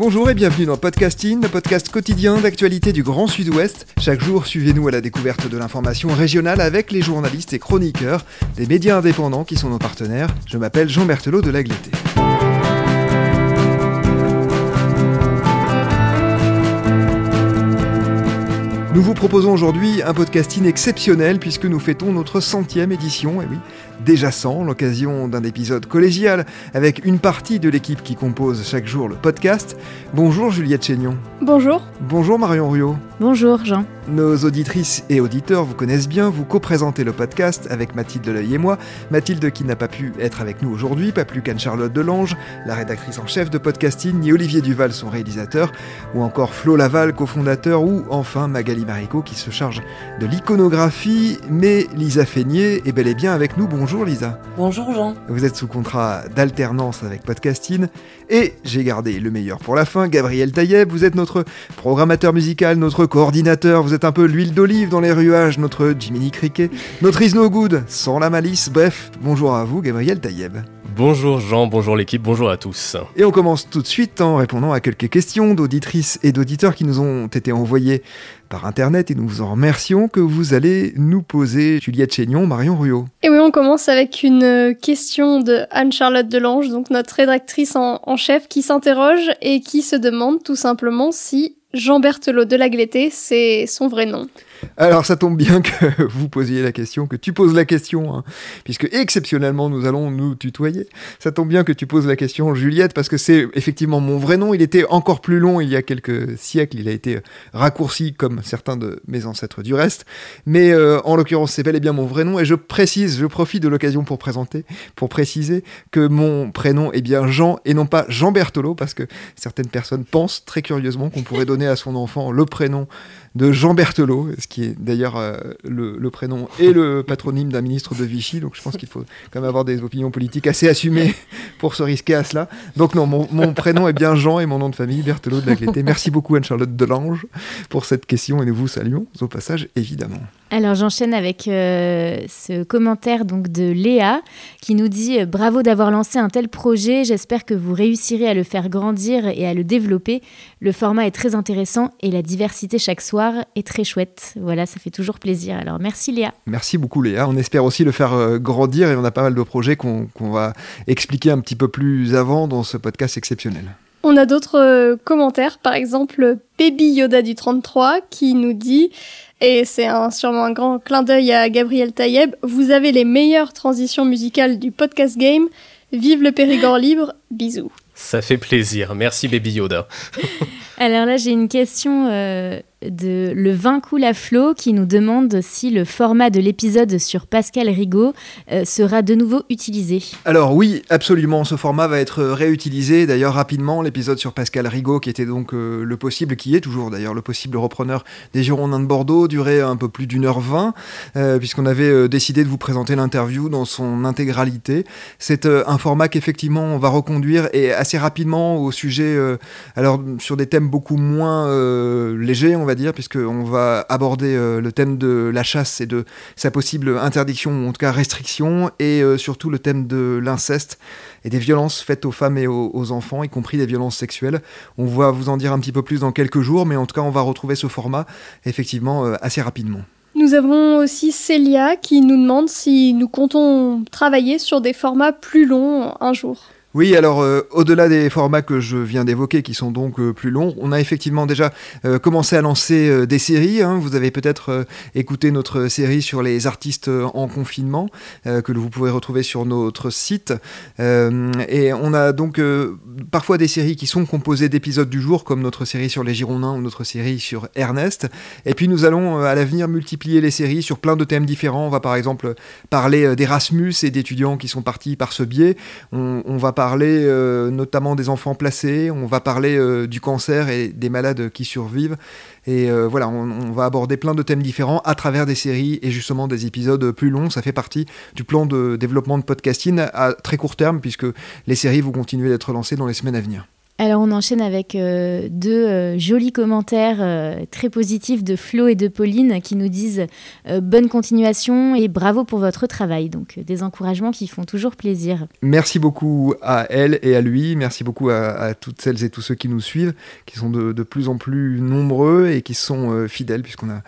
Bonjour et bienvenue dans Podcasting, le podcast quotidien d'actualité du Grand Sud-Ouest. Chaque jour, suivez-nous à la découverte de l'information régionale avec les journalistes et chroniqueurs des médias indépendants qui sont nos partenaires. Je m'appelle Jean Berthelot de Lagleté. Nous vous proposons aujourd'hui un podcasting exceptionnel puisque nous fêtons notre centième édition, et oui, déjà 100, l'occasion d'un épisode collégial avec une partie de l'équipe qui compose chaque jour le podcast. Bonjour Juliette Chénion. Bonjour. Bonjour Marion Ruot. Bonjour Jean. Nos auditrices et auditeurs vous connaissent bien, vous co-présentez le podcast avec Mathilde Deleuil et moi. Mathilde qui n'a pas pu être avec nous aujourd'hui, pas plus qu'Anne-Charlotte Delange, la rédactrice en chef de podcasting, ni Olivier Duval, son réalisateur, ou encore Flo Laval, cofondateur, ou enfin Magali Marico qui se charge de l'iconographie. Mais Lisa Feignet est bel et bien avec nous. Bonjour Lisa. Bonjour Jean. Vous êtes sous contrat d'alternance avec podcasting. Et j'ai gardé le meilleur pour la fin, Gabriel Taïeb, vous êtes notre programmateur musical, notre coordinateur, vous êtes un peu l'huile d'olive dans les ruages, notre Jiminy Cricket, notre Is No Good, sans la malice, bref, bonjour à vous Gabriel Taïeb. Bonjour Jean, bonjour l'équipe, bonjour à tous. Et on commence tout de suite en répondant à quelques questions d'auditrices et d'auditeurs qui nous ont été envoyées par internet et nous vous en remercions que vous allez nous poser Juliette Chénion, Marion Ruot. Et oui, on commence avec une question de Anne-Charlotte Delange, donc notre rédactrice en, en chef, qui s'interroge et qui se demande tout simplement si Jean Berthelot de Lagleté, c'est son vrai nom. Alors ça tombe bien que vous posiez la question, que tu poses la question, hein, puisque exceptionnellement nous allons nous tutoyer. Ça tombe bien que tu poses la question, Juliette, parce que c'est effectivement mon vrai nom. Il était encore plus long il y a quelques siècles, il a été raccourci comme certains de mes ancêtres du reste. Mais euh, en l'occurrence, c'est bel et bien mon vrai nom, et je précise, je profite de l'occasion pour présenter, pour préciser que mon prénom est bien Jean et non pas Jean Berthelot, parce que certaines personnes pensent très curieusement qu'on pourrait donner à son enfant le prénom de Jean Berthelot, ce qui est d'ailleurs euh, le, le, prénom et le patronyme d'un ministre de Vichy. Donc je pense qu'il faut quand même avoir des opinions politiques assez assumées pour se risquer à cela. Donc non, mon, mon prénom est bien Jean et mon nom de famille Berthelot de Lagleté. Merci beaucoup Anne-Charlotte Delange pour cette question et nous vous saluons au passage évidemment. Alors j'enchaîne avec euh, ce commentaire donc de Léa qui nous dit euh, bravo d'avoir lancé un tel projet, j'espère que vous réussirez à le faire grandir et à le développer. Le format est très intéressant et la diversité chaque soir est très chouette. Voilà, ça fait toujours plaisir. Alors merci Léa. Merci beaucoup Léa. On espère aussi le faire euh, grandir et on a pas mal de projets qu'on qu va expliquer un petit peu plus avant dans ce podcast exceptionnel. On a d'autres commentaires, par exemple Baby Yoda du 33 qui nous dit et c'est un, sûrement un grand clin d'œil à Gabriel Taïeb. Vous avez les meilleures transitions musicales du podcast game. Vive le Périgord libre. Bisous. Ça fait plaisir. Merci Baby Yoda. Alors là, j'ai une question euh, de Le Vin coule à flot qui nous demande si le format de l'épisode sur Pascal Rigaud euh, sera de nouveau utilisé. Alors oui, absolument, ce format va être réutilisé. D'ailleurs, rapidement, l'épisode sur Pascal Rigaud, qui était donc euh, le possible, qui est toujours d'ailleurs le possible repreneur des Girondins de Bordeaux, durait un peu plus d'une heure vingt, euh, puisqu'on avait décidé de vous présenter l'interview dans son intégralité. C'est un format qu'effectivement on va reconduire et assez rapidement au sujet, alors sur des thèmes beaucoup moins légers, on va dire, puisqu'on va aborder euh, le thème de la chasse et de sa possible interdiction, ou en tout cas restriction, et euh, surtout le thème de l'inceste et des violences faites aux femmes et aux, aux, enfants, y compris des violences sexuelles. On va vous en dire un petit peu plus dans quelques jours, mais en tout cas, on va retrouver ce format effectivement euh, assez rapidement. Nous avons aussi Célia qui nous demande si nous comptons travailler sur des formats plus longs un jour. Oui, alors euh, au-delà des formats que je viens d'évoquer, qui sont donc euh, plus longs, on a effectivement déjà euh, commencé à lancer des séries. Hein. Vous avez peut-être écouté notre série sur les artistes en confinement, que vous pouvez retrouver sur notre site. Et on a donc parfois des séries qui sont composées d'épisodes du jour, comme notre série sur les Girondins ou notre série sur Ernest. Et puis nous allons à l'avenir multiplier les séries sur plein de thèmes différents. On va par exemple parler d'Erasmus et d'étudiants qui sont partis par ce biais. On va parler notamment des enfants placés. On va parler du cancer et des malades qui survivent. Et euh, voilà, on, va aborder plein de thèmes différents à travers des séries et justement des épisodes plus longs. Ça fait partie du plan de développement de podcasting à très court terme, puisque les séries vont continuer d'être lancées dans les semaines à venir. Alors on enchaîne avec euh, deux euh, jolis commentaires euh, très positifs de Flo et de Pauline qui nous disent bonne continuation et bravo pour votre travail. Donc des encouragements qui font toujours plaisir. Merci beaucoup à elle et à lui. Merci beaucoup à, toutes celles et tous ceux qui nous suivent, qui sont de, de plus en plus nombreux et qui sont fidèles puisqu'on a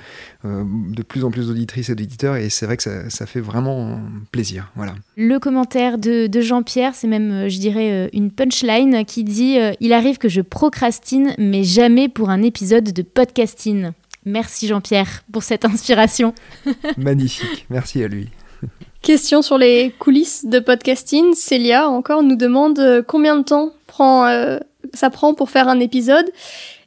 de plus en plus d'auditrices et d'auditeurs et c'est vrai que ça, ça, fait vraiment plaisir. Voilà. Le commentaire de, de Jean-Pierre, c'est même, je dirais, une punchline qui dit il arrive que je procrastine, mais jamais pour un épisode de podcasting. Merci Jean-Pierre pour cette inspiration. Magnifique, merci à lui. Question sur les coulisses de podcasting. Célia encore nous demande euh, combien de temps prend, euh, ça prend pour faire un épisode?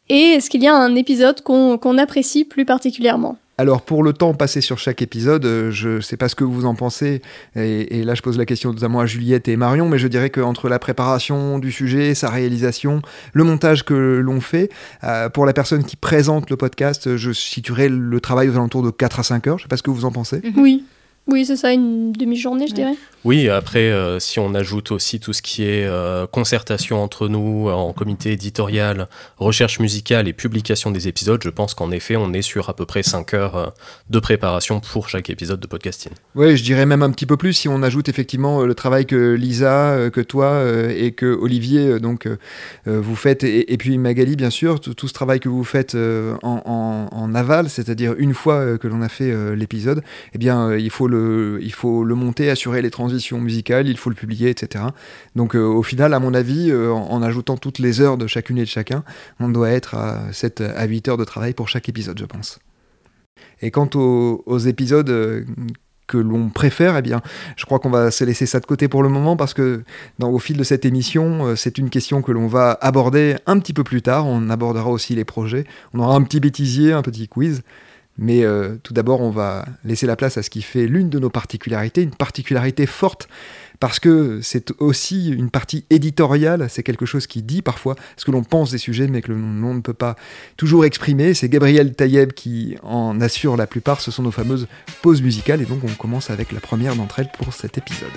Et est-ce qu'il y a un épisode qu'on apprécie plus particulièrement? Alors pour le temps passé sur chaque épisode, euh, je ne sais pas ce que vous en pensez, et, là je pose la question notamment à Juliette et Marion, mais je dirais qu'entre la préparation du sujet, sa réalisation, le montage que l'on fait, euh, pour la personne qui présente le podcast, je situerai le travail aux alentours de 4 à 5 heures, je ne sais pas ce que vous en pensez. Oui, oui, c'est ça, une demi-journée, je dirais. Oui, après, euh, si on ajoute aussi tout ce qui est euh, concertation entre nous, en comité éditorial, recherche musicale et publication des épisodes, je pense qu'en effet, on est sur à peu près 5 heures euh, de préparation pour chaque épisode de podcasting. Oui, je dirais même un petit peu plus si on ajoute effectivement le travail que Lisa, que toi et que Olivier donc vous faites, et, puis Magali, bien sûr, tout, ce travail que vous faites en, en, aval, c'est-à-dire une fois que l'on a fait l'épisode, eh bien, il faut le il faut le monter, assurer les transitions musicales, il faut le publier, etc. Donc euh, au final, à mon avis, euh, en, ajoutant toutes les heures de chacune et de chacun, on doit être à 7 à 8 heures de travail pour chaque épisode, je pense. Et quant aux, épisodes euh, que l'on préfère, eh bien, je crois qu'on va se laisser ça de côté pour le moment parce que au fil de cette émission, c'est une question que l'on va aborder un petit peu plus tard. On abordera aussi les projets. On aura un petit bêtisier, un petit quiz. Mais euh, tout d'abord, on va laisser la place à ce qui fait l'une de nos particularités, une particularité forte, parce que c'est aussi une partie éditoriale, c'est quelque chose qui dit parfois ce que l'on pense des sujets, mais que l'on ne peut pas toujours exprimer. C'est Gabriel Taïeb qui en assure la plupart, ce sont nos fameuses pauses musicales, et donc on commence avec la première d'entre elles pour cet épisode.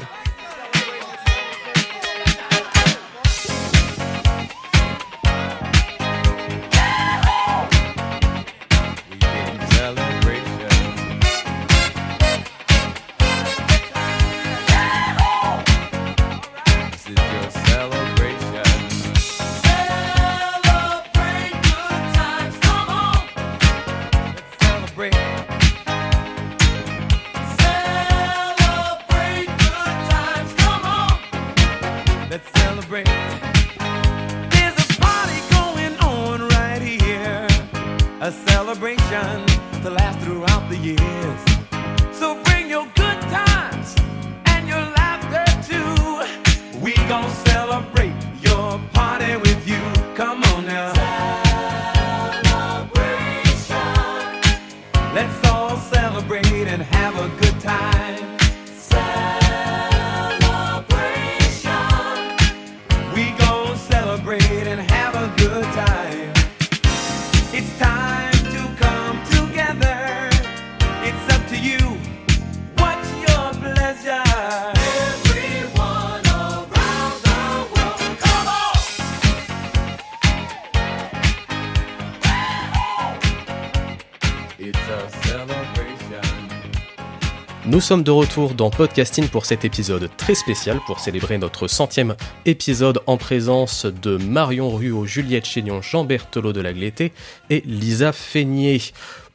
Sommes de retour dans Podcasting pour cet épisode très spécial pour célébrer notre centième épisode en présence de Marion Ruot, Juliette Chénion, Jean Berthelot de la Glété et Lisa Feignet.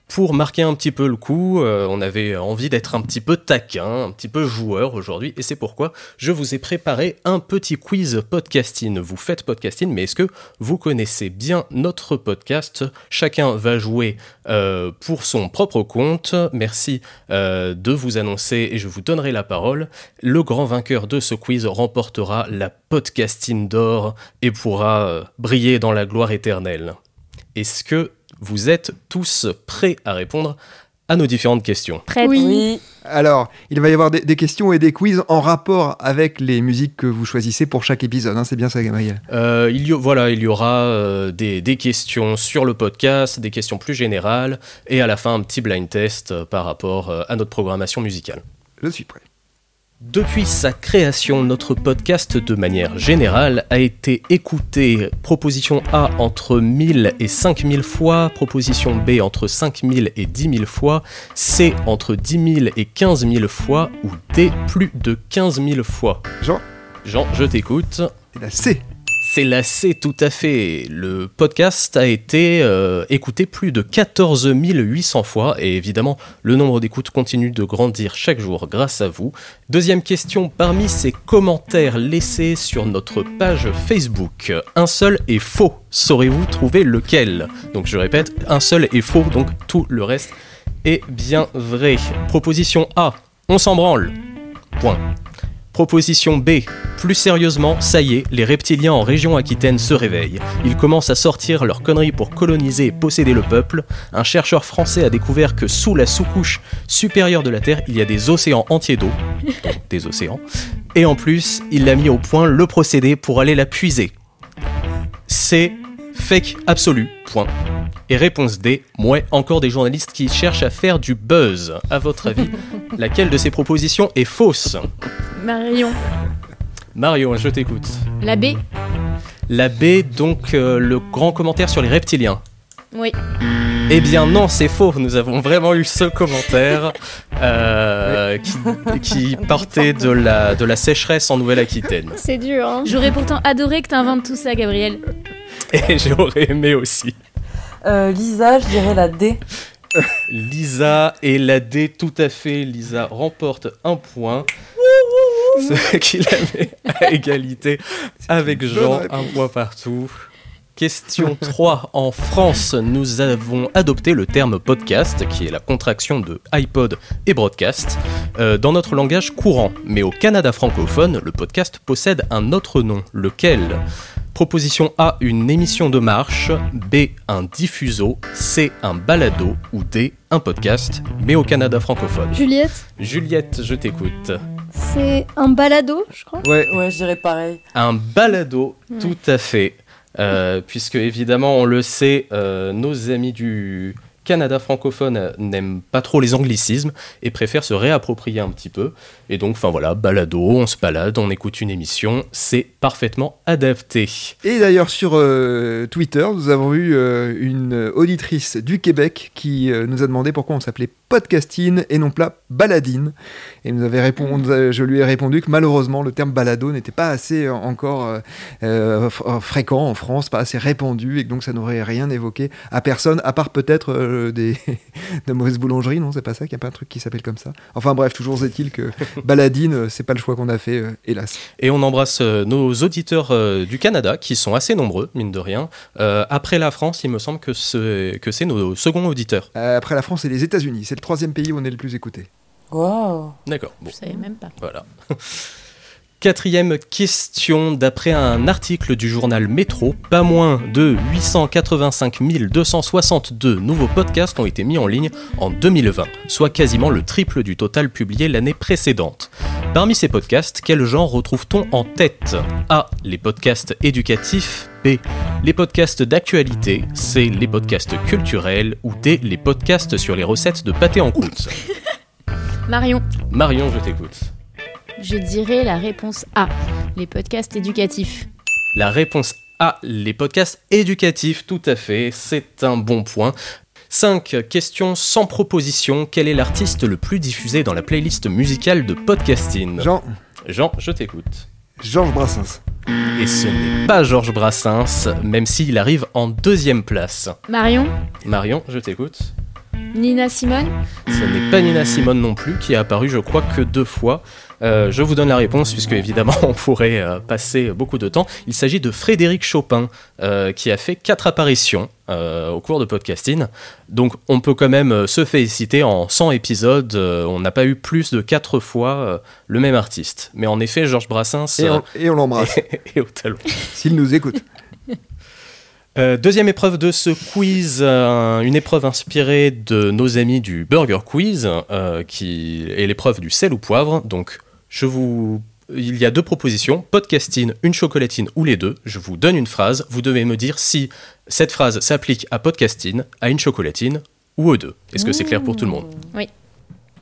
Pour marquer un petit peu le coup, euh, on avait envie d'être un petit peu taquin, un petit peu joueur aujourd'hui, et c'est pourquoi je vous ai préparé un petit quiz podcasting. Vous faites podcasting, mais est-ce que vous connaissez bien notre podcast? Chacun va jouer euh, pour son propre compte. Merci euh, de vous annoncer et je vous donnerai la parole. Le grand vainqueur de ce quiz remportera la podcasting d'or et pourra briller dans la gloire éternelle. Est-ce que vous êtes tous prêts à répondre à nos différentes questions Prêt Oui. Alors, il va y avoir des, des questions et des quiz en rapport avec les musiques que vous choisissez pour chaque épisode. hein, c'est bien ça, Gabriel? Euh, il, y, voilà, il y aura euh, des, des questions sur le podcast, des questions plus générales, et à la fin un petit blind test euh, par rapport euh, à notre programmation musicale. Je suis prêt. Depuis sa création, notre podcast de manière générale a été écouté proposition A entre 1000 et 5000 fois, proposition B entre 5000 et 10 000 fois, C entre 10 000 et 15 000 fois ou D plus de 15 000 fois. Jean, Jean, je t'écoute. c'est la C. C'est la C tout à fait. Le podcast a été euh, écouté plus de 14 800 fois et évidemment le nombre d'écoutes continue de grandir chaque jour grâce à vous. Deuxième question, parmi ces commentaires laissés sur notre page Facebook, un seul est faux. Saurez-vous trouver lequel? Donc je répète, un seul est faux, donc tout le reste est bien vrai. Proposition A, on s'en branle. Point. Proposition B. Plus sérieusement, ça y est, les reptiliens en région Aquitaine se réveillent. Ils commencent à sortir leurs conneries pour coloniser et posséder le peuple. Un chercheur français a découvert que sous la sous-couche supérieure de la Terre, il y a des océans entiers d'eau. Des océans. Et en plus, il a mis au point le procédé pour aller la puiser. C'est fake absolu. Point. Et réponse D, ouais, encore des journalistes qui cherchent à faire du buzz. À votre avis, laquelle de ces propositions est fausse Marion. Mario, je t'écoute. La B La B, donc euh, le grand commentaire sur les reptiliens. Oui. Eh bien non, c'est faux. Nous avons vraiment eu ce commentaire euh, qui, qui partait de la, de la sécheresse en Nouvelle-Aquitaine. C'est dur, hein. J'aurais pourtant adoré que t'inventes tout ça, Gabriel. Et j'aurais aimé aussi. Euh, Lisa, je dirais la D. Lisa et la D, tout à fait. Lisa remporte un point. Ce qui la met à égalité avec Jean, un point partout. Question 3. En France, nous avons adopté le terme podcast, qui est la contraction de iPod et broadcast, euh, dans notre langage courant. Mais au Canada francophone, le podcast possède un autre nom, lequel? Proposition A, une émission de marche, B, un diffuso, C, un balado ou D, un podcast, mais au Canada francophone. Juliette, Juliette, je t'écoute. c'est un balado, je crois? Ouais, Ouais, je dirais pareil. Un balado, tout à fait. Euh, puisque évidemment, on le sait, euh, nos amis du Canada francophone euh, n'aiment pas trop les anglicismes et préfèrent se réapproprier un petit peu. Et donc, enfin voilà, balado, on se balade, on écoute une émission, c'est parfaitement adapté. Et d'ailleurs sur euh, Twitter, nous avons eu euh, une auditrice du Québec qui nous a demandé pourquoi on s'appelait podcasting et non pas baladine. Et nous avait répondu, je lui ai répondu que malheureusement le terme balado n'était pas assez euh, encore euh, euh, fréquent en France, pas assez répandu et que donc ça n'aurait rien évoqué à personne à part peut-être euh, des de mauvaises boulangeries, non C'est pas ça qu'il n'y a pas un truc qui s'appelle comme ça. Enfin bref, toujours est-il que baladine, c'est pas le choix qu'on a fait, euh, hélas. Et on embrasse nos auditeurs du Canada, qui sont assez nombreux, mine de rien. Après la France, il me semble que c'est que c'est nos seconds auditeurs. Après la France et les États-Unis, c'est le troisième pays où on est le plus écouté. Wow. D'accord. Bon. Je savais même pas. Voilà. Quatrième question, d'après un article du journal Métro, pas moins de 885 262 nouveaux podcasts ont été mis en ligne en 2020, soit quasiment le triple du total publié l'année précédente. Parmi ces podcasts, quel genre retrouve-t-on en tête? A. Les podcasts éducatifs. B. Les podcasts d'actualité. C. Les podcasts culturels. Ou D. Les podcasts sur les recettes de pâté en croûte? Marion. Marion, je t'écoute. Je dirais la réponse A. Les podcasts éducatifs. La réponse A, les podcasts éducatifs, tout à fait, c'est un bon point. 5. Question sans proposition. Quel est l'artiste le plus diffusé dans la playlist musicale de podcasting Jean, Jean, je t'écoute. Georges Brassens. Et ce n'est pas Georges Brassens, même s'il arrive en deuxième place. Marion. Marion, je t'écoute. Nina Simone Ce n'est pas Nina Simone non plus, qui est apparue, je crois, que deux fois. Euh, je vous donne la réponse, puisque évidemment, on pourrait euh, passer beaucoup de temps. Il s'agit de Frédéric Chopin, euh, qui a fait quatre apparitions euh, au cours de podcasting. Donc, on peut quand même se féliciter en 100 épisodes. euh, on n'a pas eu plus de quatre fois euh, le même artiste. Mais en effet, Georges Brassens Et on, et on l'embrasse, est au talon. s'il nous écoute. Euh, deuxième épreuve de ce quiz, euh, une épreuve inspirée de nos amis du Burger Quiz, euh, qui est l'épreuve du sel ou poivre. Donc, je vous, il y a deux propositions podcasting, une chocolatine ou les deux. Je vous donne une phrase. Vous devez me dire si cette phrase s'applique à podcasting, à une chocolatine ou aux deux. Est-ce que c'est clair pour tout le monde? Oui.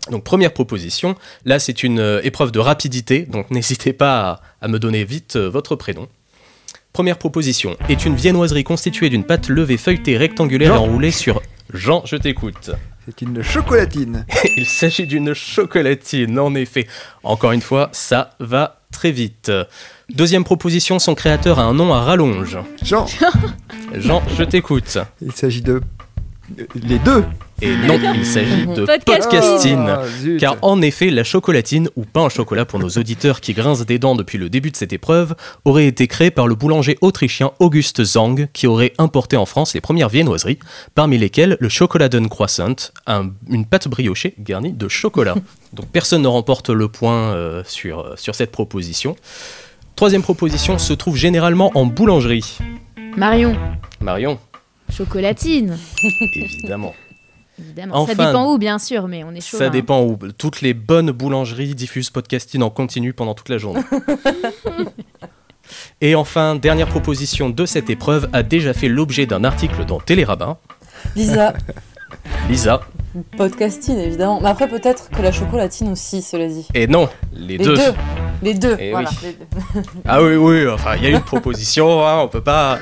Donc première proposition, là c'est une épreuve de rapidité, donc n'hésitez pas à, à me donner vite votre prénom. Première proposition est une viennoiserie constituée d'une pâte levée feuilletée rectangulaire et enroulée sur... Jean, je t'écoute. C'est une chocolatine. Il s'agit d'une chocolatine, en effet. Encore une fois, ça va très vite. Deuxième proposition, son créateur a un nom à rallonge. Jean, Jean, je t'écoute. il s'agit de... Les deux Et non, il s'agit de Podcasting. Ah. Car en effet, la chocolatine, ou pain au chocolat pour nos auditeurs qui grincent des dents depuis le début de cette épreuve, aurait été créée par le boulanger autrichien Auguste Zang, qui aurait importé en France les premières viennoiseries, parmi lesquelles le Schokoladen Croissant, un- une pâte briochée garnie de chocolat. Donc personne ne remporte le point euh, sur, euh, sur cette proposition. Troisième proposition se trouve généralement en boulangerie. Marion Marion, Chocolatine évidemment. Évidemment. Ça Enfin, dépend où, bien sûr, mais on est chaud. Ça dépend où. Toutes les bonnes boulangeries diffusent podcasting en continu pendant toute la journée. Et enfin, dernière proposition de cette épreuve a déjà fait l'objet d'un article dans Télérabin. Lisa, Lisa. podcasting évidemment. Mais après, peut-être que la chocolatine aussi, cela dit. Et non, les, Les deux. deux. Les deux, Eh voilà. oui. les deux. Ah oui, oui, enfin, il y a une proposition, hein, on peut pas.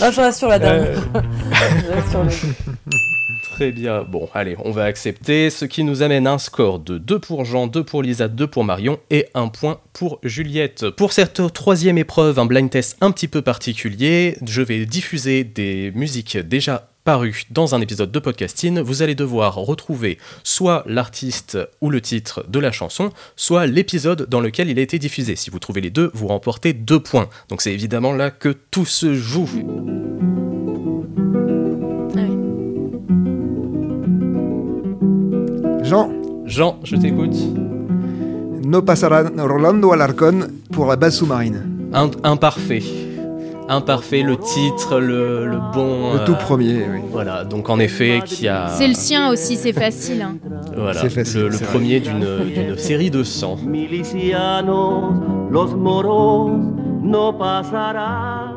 Non, je reste sur la dame. Euh. je reste sur le deux. Très bien. Bon, allez, on va accepter. Ce qui nous amène un score de 2 pour Jean, 2 pour Lisa, 2 pour Marion et un point pour Juliette. Pour cette troisième épreuve, un blind test un petit peu particulier, je vais diffuser des musiques déjà parues dans un épisode de podcasting. Vous allez devoir retrouver soit l'artiste ou le titre de la chanson, soit l'épisode dans lequel il a été diffusé. Si vous trouvez les deux, vous remportez 2 points. Donc c'est évidemment là que tout se joue. Jean, Jean, je t'écoute. No pasará Rolando Alarcón pour la base sous-marine. Un- imparfait. Imparfait, le titre, le, le bon. Le euh, tout premier, oui. Voilà, donc en effet, qui a. C'est le sien aussi, c'est facile. hein. Voilà, C'est facile, le, premier d'une d'une série de 100. milicianos, los moros, no pasará.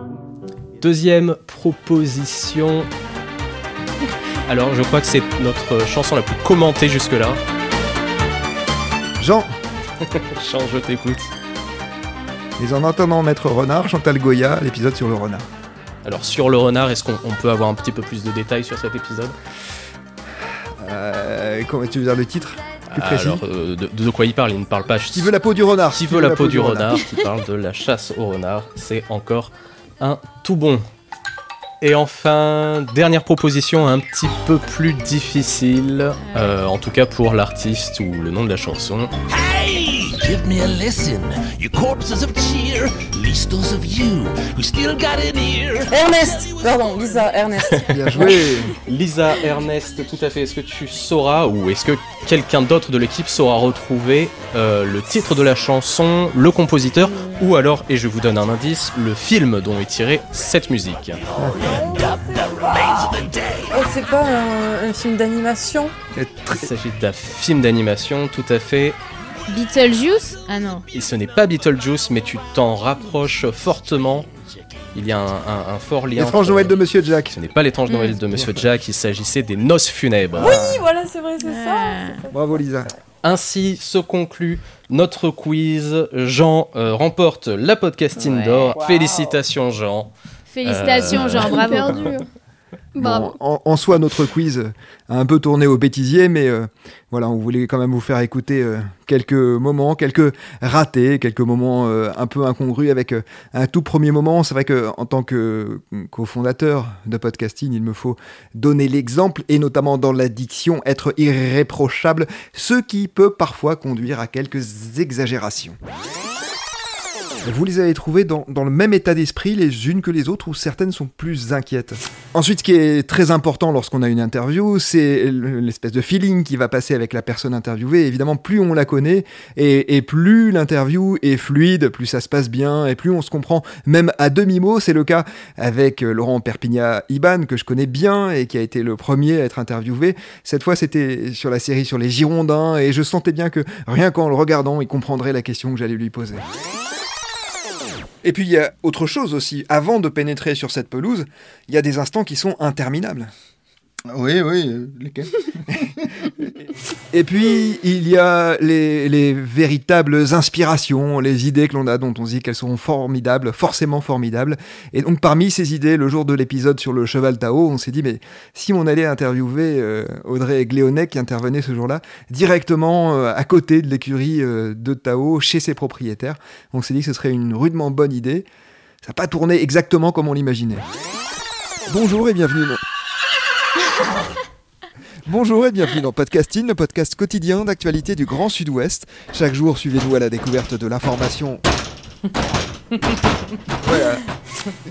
Deuxième proposition. Alors, je crois que c'est notre chanson la plus commentée jusque-là. Jean, Jean, je t'écoute. Et en entendant Maître Renard, Chantal Goya, l'épisode sur le renard. Alors, sur le renard, est-ce qu'on on peut avoir un petit peu plus de détails sur cet épisode? Euh, comment tu veux dire le titre? Plus précis? Alors, euh, de, de quoi il parle? Il ne parle pas. Qui veut la peau du renard? Qui veut la peau du renard, qui parle de la chasse au renard, c'est encore un tout bon. Et enfin, dernière proposition un petit peu plus difficile, euh, en tout cas pour l'artiste ou le nom de la chanson. Hey, give me a listen. You corpses of cheer, least those of you who still got an ear. Ernest Pardon, Lisa, Ernest. Bien joué Lisa, Ernest, tout à fait. Est-ce que tu sauras, ou est-ce que quelqu'un d'autre de l'équipe saura retrouver euh, le titre de la chanson, le compositeur, ou alors, et je vous donne un indice, le film dont est tirée cette musique? Oh, c'est pas un, un film d'animation? Il s'agit d'un film d'animation, tout à fait. Beetlejuice? Ah non. Et ce n'est pas Beetlejuice, mais tu t'en rapproches fortement. Il y a un, un- un fort lien. L'étrange entre- Noël de Monsieur Jack. Ce n'est pas l'étrange Noël de Monsieur Jack, il s'agissait des noces funèbres. Oui, voilà, c'est vrai, c'est ça. Ah. Bravo Lisa. Ainsi se conclut notre quiz. Jean euh, remporte la podcasting Ouais. d'or. Wow. Félicitations Jean. Félicitations, Euh, Jean, bravo. Bon, en, en soi, notre quiz a un peu tourné au bêtisier, mais euh, voilà, on voulait quand même vous faire écouter euh, quelques moments, quelques ratés, quelques moments euh, un peu incongrus avec un tout premier moment. C'est vrai que en tant que euh, cofondateur de podcasting, il me faut donner l'exemple et notamment dans l'addiction, être irréprochable, ce qui peut parfois conduire à quelques exagérations. Vous les avez trouvées dans, dans le même état d'esprit les unes que les autres ou certaines sont plus inquiètes Ensuite, ce qui est très important lorsqu'on a une interview, c'est l'espèce de feeling qui va passer avec la personne interviewée. Évidemment, plus on la connaît et, plus l'interview est fluide, plus ça se passe bien et plus on se comprend même à demi-mot. C'est le cas avec Laurent Perpignan-Iban, que je connais bien et qui a été le premier à être interviewé. Cette fois, c'était sur la série sur les Girondins et je sentais bien que rien qu'en le regardant, il comprendrait la question que j'allais lui poser. Et puis il y a autre chose aussi, avant de pénétrer sur cette pelouse, il y a des instants qui sont interminables. Oui, oui, euh, lesquels? Et puis il y a les, les véritables inspirations, les idées que l'on a dont on dit qu'elles seront formidables, forcément formidables. Et donc parmi ces idées, le jour de l'épisode sur le cheval Tao, on s'est dit mais si on allait interviewer euh, Audrey Gléonet qui intervenait ce jour-là, directement euh, à côté de l'écurie euh, de Tao, chez ses propriétaires, on s'est dit que ce serait une rudement bonne idée. Ça n'a pas tourné exactement comme on l'imaginait. Bonjour et bienvenue. Bonjour et bienvenue dans Podcasting, le podcast quotidien d'actualité du Grand Sud-Ouest. Chaque jour, suivez-nous à la découverte de l'information. Voilà.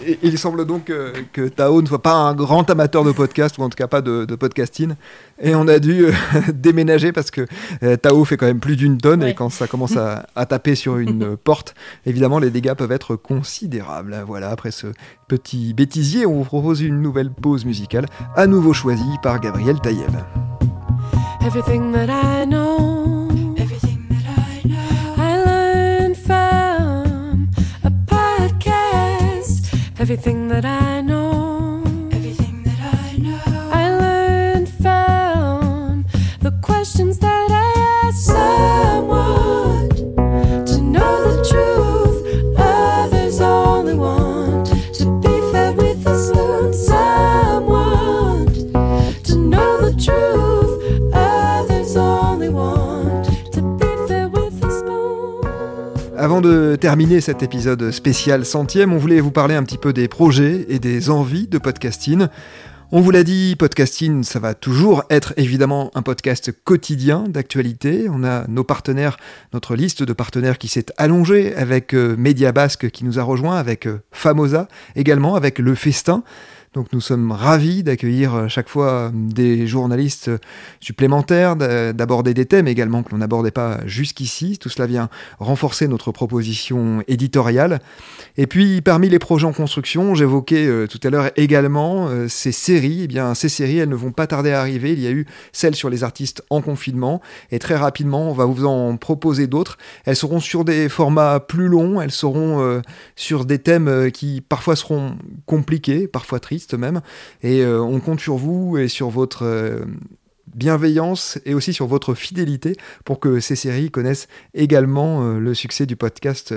Et il semble donc euh, que Tao ne soit pas un grand amateur de podcast, ou en tout cas pas de, de podcasting. Et on a dû euh, déménager parce que euh, Tao fait quand même plus d'une tonne, et quand ça commence à, à taper sur une euh, porte, évidemment, les dégâts peuvent être considérables. Voilà, après ce petit bêtisier, on vous propose une nouvelle pause musicale, à nouveau choisie par Gabriel Taïeb. Everything that I know, Everything that I know, everything that I know, I learned from the questions that I asked terminer cet épisode spécial centième, on voulait vous parler un petit peu des projets et des envies de podcasting. On vous l'a dit, podcasting, ça va toujours être évidemment un podcast quotidien d'actualité. On a nos partenaires, notre liste de partenaires qui s'est allongée avec euh, Média Basque qui nous a rejoint, avec euh, Famosa également, avec Le Festin. Donc nous sommes ravis d'accueillir euh, chaque fois euh, des journalistes euh, supplémentaires, d'a- d'aborder des thèmes également que l'on n'abordait pas jusqu'ici. Tout cela vient renforcer notre proposition éditoriale. Et puis parmi les projets en construction, j'évoquais tout à l'heure également ces séries. Eh bien ces séries, elles ne vont pas tarder à arriver. Il y a eu celle sur les artistes en confinement et très rapidement, on va vous en proposer d'autres. Elles seront sur des formats plus longs, elles seront sur des thèmes qui parfois seront compliqués, parfois tristes même. Et euh, on compte sur vous et sur votre euh, bienveillance et aussi sur votre fidélité pour que ces séries connaissent également euh, le succès du podcast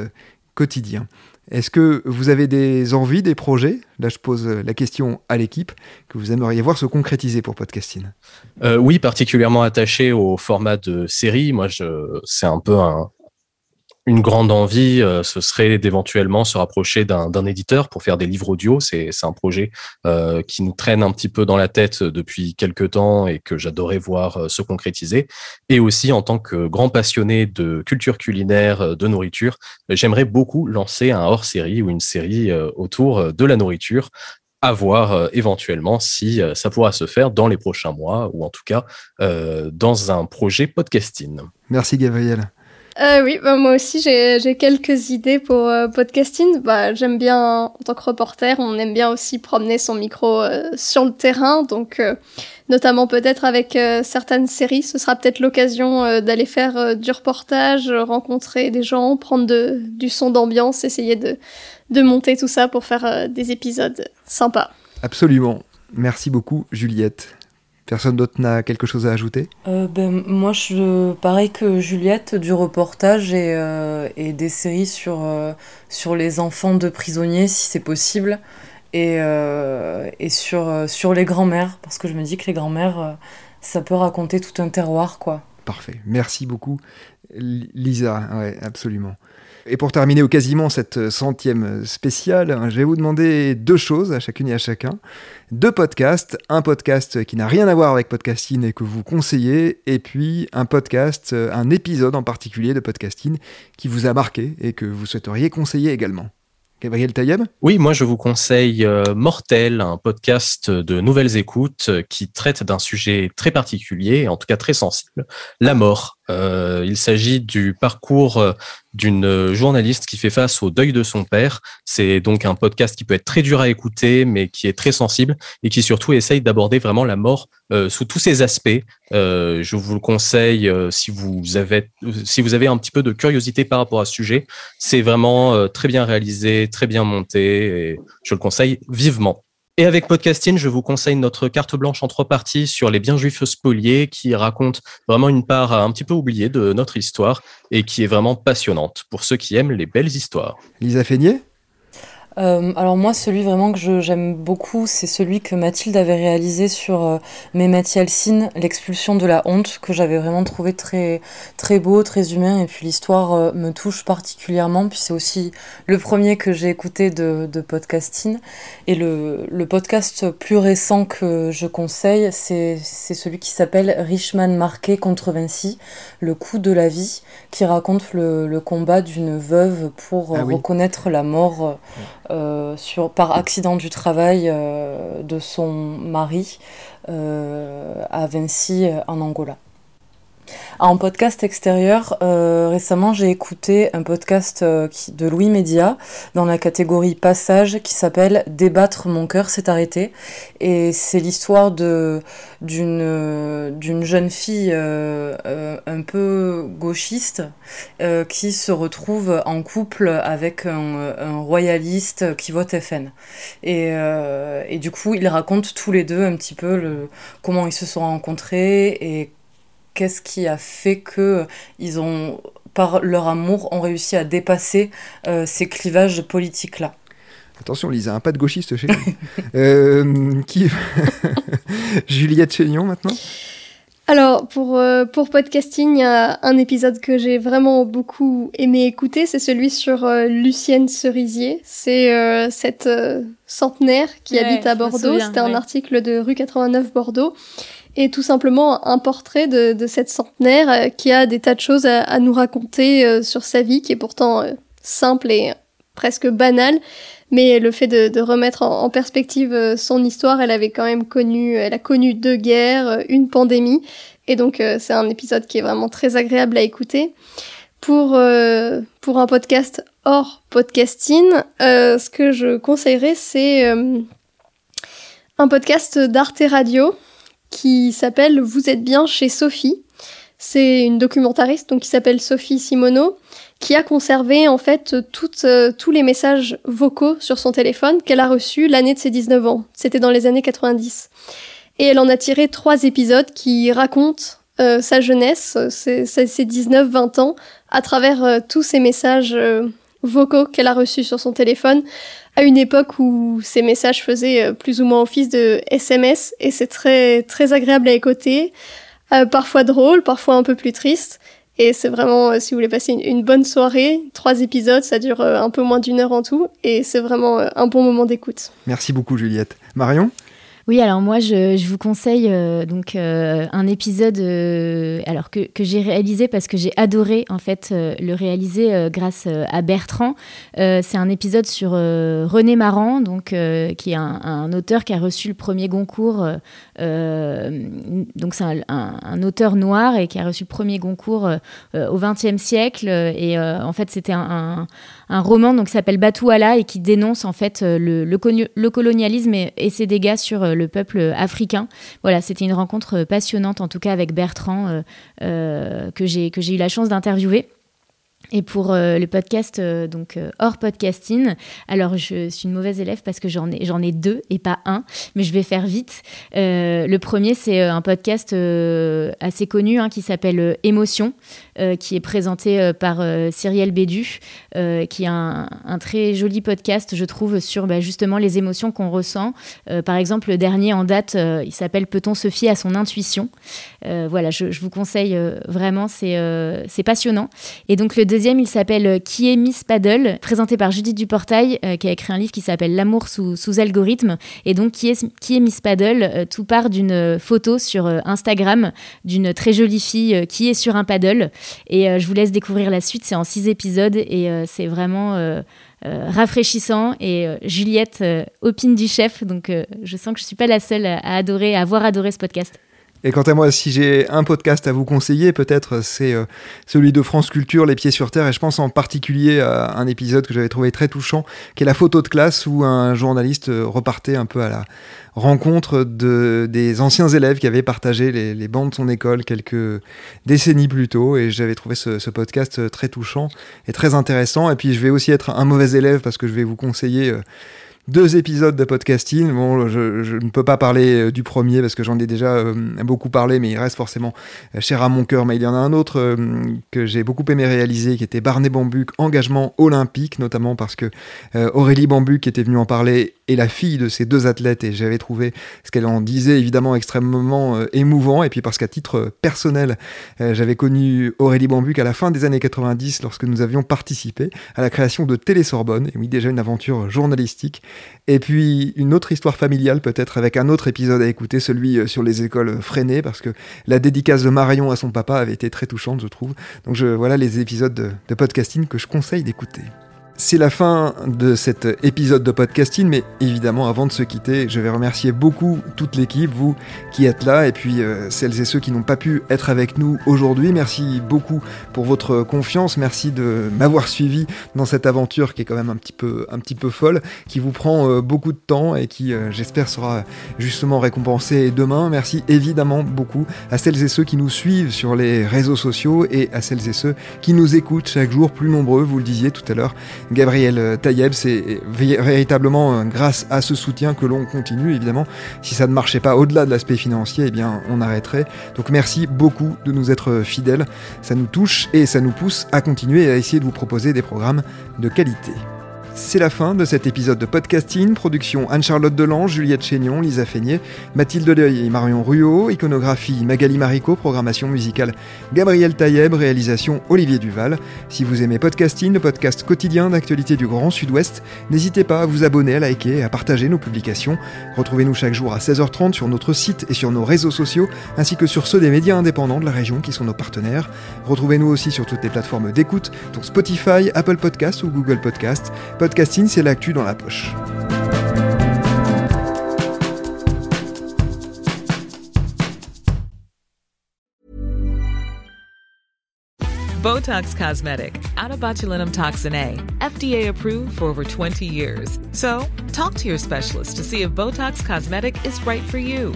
quotidien. Est-ce que vous avez des envies, des projets? Là, je pose la question à l'équipe que vous aimeriez voir se concrétiser pour podcasting. Oui, particulièrement attaché au format de série. Moi, c'est un peu un, une grande envie. euh, ce serait d'éventuellement se rapprocher d'un, éditeur pour faire des livres audio. C'est, un projet euh, qui nous traîne un petit peu dans la tête depuis quelques temps et que j'adorais voir euh, se concrétiser. Et aussi, en tant que grand passionné de culture culinaire, de nourriture, j'aimerais beaucoup lancer un hors-série ou une série autour de la nourriture à voir éventuellement si ça pourra se faire dans les prochains mois ou en tout cas dans un projet podcasting. Merci Gabriel. Euh, oui, bah, moi aussi j'ai quelques idées pour euh, podcasting. Bah, J'aime bien, en tant que reporter, on aime bien aussi promener son micro euh, sur le terrain. Donc, euh, notamment peut-être avec certaines séries, ce sera peut-être l'occasion d'aller faire du reportage, rencontrer des gens, prendre de, du son d'ambiance, essayer de, de monter tout ça pour faire des épisodes sympas. Absolument. Merci beaucoup Juliette. Personne d'autre n'a quelque chose à ajouter? Euh, ben, moi, je, pareil que Juliette, du reportage et, euh, et des séries sur, euh, sur les enfants de prisonniers, si c'est possible. et, et sur, sur les grands-mères, parce que je me dis que les grands-mères, ça peut raconter tout un terroir, quoi. Parfait. Merci beaucoup, Lisa. Ouais, absolument. Et pour terminer au quasiment cette centième spéciale, hein, je vais vous demander deux choses à chacune et à chacun. Deux podcasts. Un podcast qui n'a rien à voir avec podcasting et que vous conseillez. Et puis un podcast, euh, un épisode en particulier de podcasting qui vous a marqué et que vous souhaiteriez conseiller également. Gabriel Taïeb Oui, moi je vous conseille euh, Mortel, un podcast de nouvelles écoutes euh, qui traite d'un sujet très particulier, en tout cas très sensible, la mort. Euh, il s'agit du parcours euh, d'une journaliste qui fait face au deuil de son père. C'est donc un podcast qui peut être très dur à écouter, mais qui est très sensible et qui surtout essaye d'aborder vraiment la mort euh, sous tous ses aspects. Je vous le conseille si vous avez si vous avez un petit peu de curiosité par rapport à ce sujet. C'est vraiment très bien réalisé, très bien monté et je le conseille vivement. Et avec Podcasting, je vous conseille notre carte blanche en trois parties sur les biens juifs spoliés qui raconte vraiment une part un petit peu oubliée de notre histoire et qui est vraiment passionnante pour ceux qui aiment les belles histoires. Lisa Feignet? Euh, alors moi, celui vraiment que j'aime beaucoup, c'est celui que Mathilde avait réalisé sur euh, Mehmet Yalcin, l'expulsion de la honte, que j'avais vraiment trouvé très très beau, très humain, et puis l'histoire euh, me touche particulièrement, puis c'est aussi le premier que j'ai écouté de, de podcasting. Et le, le podcast plus récent que je conseille, c'est celui qui s'appelle Richman Marqué contre Vinci, le coup de la vie, qui raconte le, le combat d'une veuve pour euh, Ah oui. reconnaître la mort euh, sur, par accident du travail euh, de son mari euh, à Vinci en Angola. En podcast extérieur, euh, récemment j'ai écouté un podcast euh, de Louis Média dans la catégorie Passage qui s'appelle Débattre mon cœur s'est arrêté et c'est l'histoire d'une euh, d'une jeune fille un peu gauchiste qui se retrouve en couple avec un, royaliste qui vote FN et, et du coup ils racontent tous les deux un petit peu comment ils se sont rencontrés et qu'est-ce qui a fait que ils ont par leur amour ont réussi à dépasser euh, ces clivages politiques là. Attention Lisa, un pas de gauchiste chez nous. Euh, qui... Juliette Chénion maintenant? Alors, pour, euh, pour podcasting, il y a un épisode que j'ai vraiment beaucoup aimé écouter, c'est celui sur euh, Lucienne Cerisier. C'est euh, cette euh, centenaire qui Ouais, habite à Bordeaux. C'était un article de rue 89 Bordeaux. Et tout simplement un portrait de, de cette centenaire euh, qui a des tas de choses à, à nous raconter euh, sur sa vie, qui est pourtant euh, simple et presque banale. Mais le fait de, de remettre en, perspective son histoire, elle avait quand même connu, elle a connu deux guerres, une pandémie. Et donc, c'est un épisode qui est vraiment très agréable à écouter. Pour, pour un podcast hors podcasting, ce que je conseillerais, c'est un podcast d'Arte Radio qui s'appelle Vous êtes bien chez Sophie. C'est une documentariste donc, qui s'appelle Sophie Simoneau, qui a conservé en fait toutes, euh, tous les messages vocaux sur son téléphone qu'elle a reçus l'année de ses 19 ans. C'était dans les années 90. Et elle en a tiré trois épisodes qui racontent euh, sa jeunesse, ses, ses- ses 19-20 ans, à travers euh, tous ces messages vocaux qu'elle a reçus sur son téléphone, à une époque où ces messages faisaient euh, plus ou moins office de SMS, et c'est très, très agréable à écouter, euh, parfois drôle, parfois un peu plus triste. Et c'est vraiment, euh, si vous voulez passer une, bonne soirée, trois épisodes, ça dure un peu moins d'une heure en tout, et c'est vraiment un bon moment d'écoute. Merci beaucoup Juliette. Marion? Oui, alors moi, je, vous conseille euh, donc euh, un épisode euh, alors que, j'ai réalisé parce que j'ai adoré en fait le réaliser grâce à Bertrand. C'est un épisode sur René Maran, donc qui est un, un auteur qui a reçu le premier Goncourt. Euh, donc c'est un, auteur noir et qui a reçu le premier Goncourt euh, euh, au XXe siècle. Et en fait, c'était un, roman donc, qui s'appelle Batouala et qui dénonce en fait le, le, colo- le colonialisme et, et ses dégâts sur le peuple africain. Voilà, c'était une rencontre passionnante en tout cas avec Bertrand que j'ai eu la chance d'interviewer. Et pour euh, le podcast, euh, donc euh, hors podcasting, alors je suis une mauvaise élève parce que j'en ai, j'en ai deux et pas un, mais je vais faire vite. Euh, le premier, c'est un podcast assez connu hein, qui s'appelle Émotion, qui est présenté par Cyrielle Bédu, qui est un, très joli podcast, je trouve, sur bah, justement les émotions qu'on ressent. Par exemple, le dernier en date, il s'appelle Peut-on se fier à son intuition? Voilà, je, je vous conseille vraiment, c'est c'est passionnant. Et donc le deuxième, il s'appelle euh, Qui est Miss Paddle, présenté par Judith Duportail, euh, qui a écrit un livre qui s'appelle L'amour sous, sous algorithme. Et donc Qui est, qui est Miss Paddle Euh, Tout part d'une photo sur Instagram d'une très jolie fille qui est sur un paddle. Et je vous laisse découvrir la suite, c'est en six épisodes et c'est vraiment... rafraîchissant et Juliette opine du chef donc je sens que je suis pas la seule à adorer à avoir adoré ce podcast Et quant à moi, si j'ai un podcast à vous conseiller, peut-être c'est euh, celui de France Culture, Les Pieds sur Terre, et je pense en particulier à un épisode que j'avais trouvé très touchant, qui est la photo de classe où un journaliste euh, repartait un peu à la rencontre de, des anciens élèves qui avaient partagé les, les bancs de son école quelques décennies plus tôt, et j'avais trouvé ce, podcast euh, très touchant et très intéressant. Et puis je vais aussi être un mauvais élève parce que je vais vous conseiller... deux épisodes de podcasting. Bon, je, ne peux pas parler euh, du premier parce que j'en ai déjà euh, beaucoup parlé, mais il reste forcément euh, cher à mon cœur. Mais il y en a un autre que j'ai beaucoup aimé réaliser, qui était Barney Bambuc, engagement olympique, notamment parce que euh, Aurélie Bambuc était venue en parler est la fille de ces deux athlètes et j'avais trouvé ce qu'elle en disait évidemment extrêmement émouvant. Et puis parce qu'à titre personnel, j'avais connu Aurélie Bambuc à la fin des années 90 lorsque nous avions participé à la création de Télé Sorbonne. Et oui, déjà une aventure journalistique. Et puis une autre histoire familiale peut-être avec un autre épisode à écouter, celui euh, sur les écoles freinées, parce que la dédicace de Marion à son papa avait été très touchante, je trouve. Donc je, voilà les épisodes de, de podcasting que je conseille d'écouter. C'est la fin de cet épisode de podcasting, mais évidemment, avant de se quitter, je vais remercier beaucoup toute l'équipe, vous qui êtes là, et puis euh, celles et ceux qui n'ont pas pu être avec nous aujourd'hui. Merci beaucoup pour votre confiance, merci de m'avoir suivi dans cette aventure qui est quand même un petit peu, un petit peu folle, qui vous prend euh, beaucoup de temps et qui, euh, j'espère, sera justement récompensée demain. Merci évidemment beaucoup à celles et ceux qui nous suivent sur les réseaux sociaux et à celles et ceux qui nous écoutent chaque jour, plus nombreux, vous le disiez tout à l'heure. Gabriel Taïeb, c'est vé- véritablement euh, grâce à ce soutien que l'on continue, évidemment. Si ça ne marchait pas au-delà de l'aspect financier, eh bien, on arrêterait. Donc merci beaucoup de nous être fidèles. Ça nous touche et ça nous pousse à continuer et à essayer de vous proposer des programmes de qualité. C'est la fin de cet épisode de podcasting. Production Anne-Charlotte Delange, Juliette Chénion, Lisa Feignet, Mathilde Deuil et Marion Ruot. Iconographie Magali Marico. Programmation musicale Gabriel Taïeb. Réalisation Olivier Duval. Si vous aimez podcasting, le podcast quotidien d'actualité du Grand Sud-Ouest, n'hésitez pas à vous abonner, à liker et à partager nos publications. Retrouvez-nous chaque jour à 16h30 sur notre site et sur nos réseaux sociaux, ainsi que sur ceux des médias indépendants de la région qui sont nos partenaires. Retrouvez-nous aussi sur toutes les plateformes d'écoute, dont Spotify, Apple Podcasts ou Google Podcasts. Podcasting, c'est l'actu dans la poche. Botox Cosmetic, out of botulinum toxin A, FDA approved for over 20 years. So, talk to your specialist to see if Botox Cosmetic is right for you.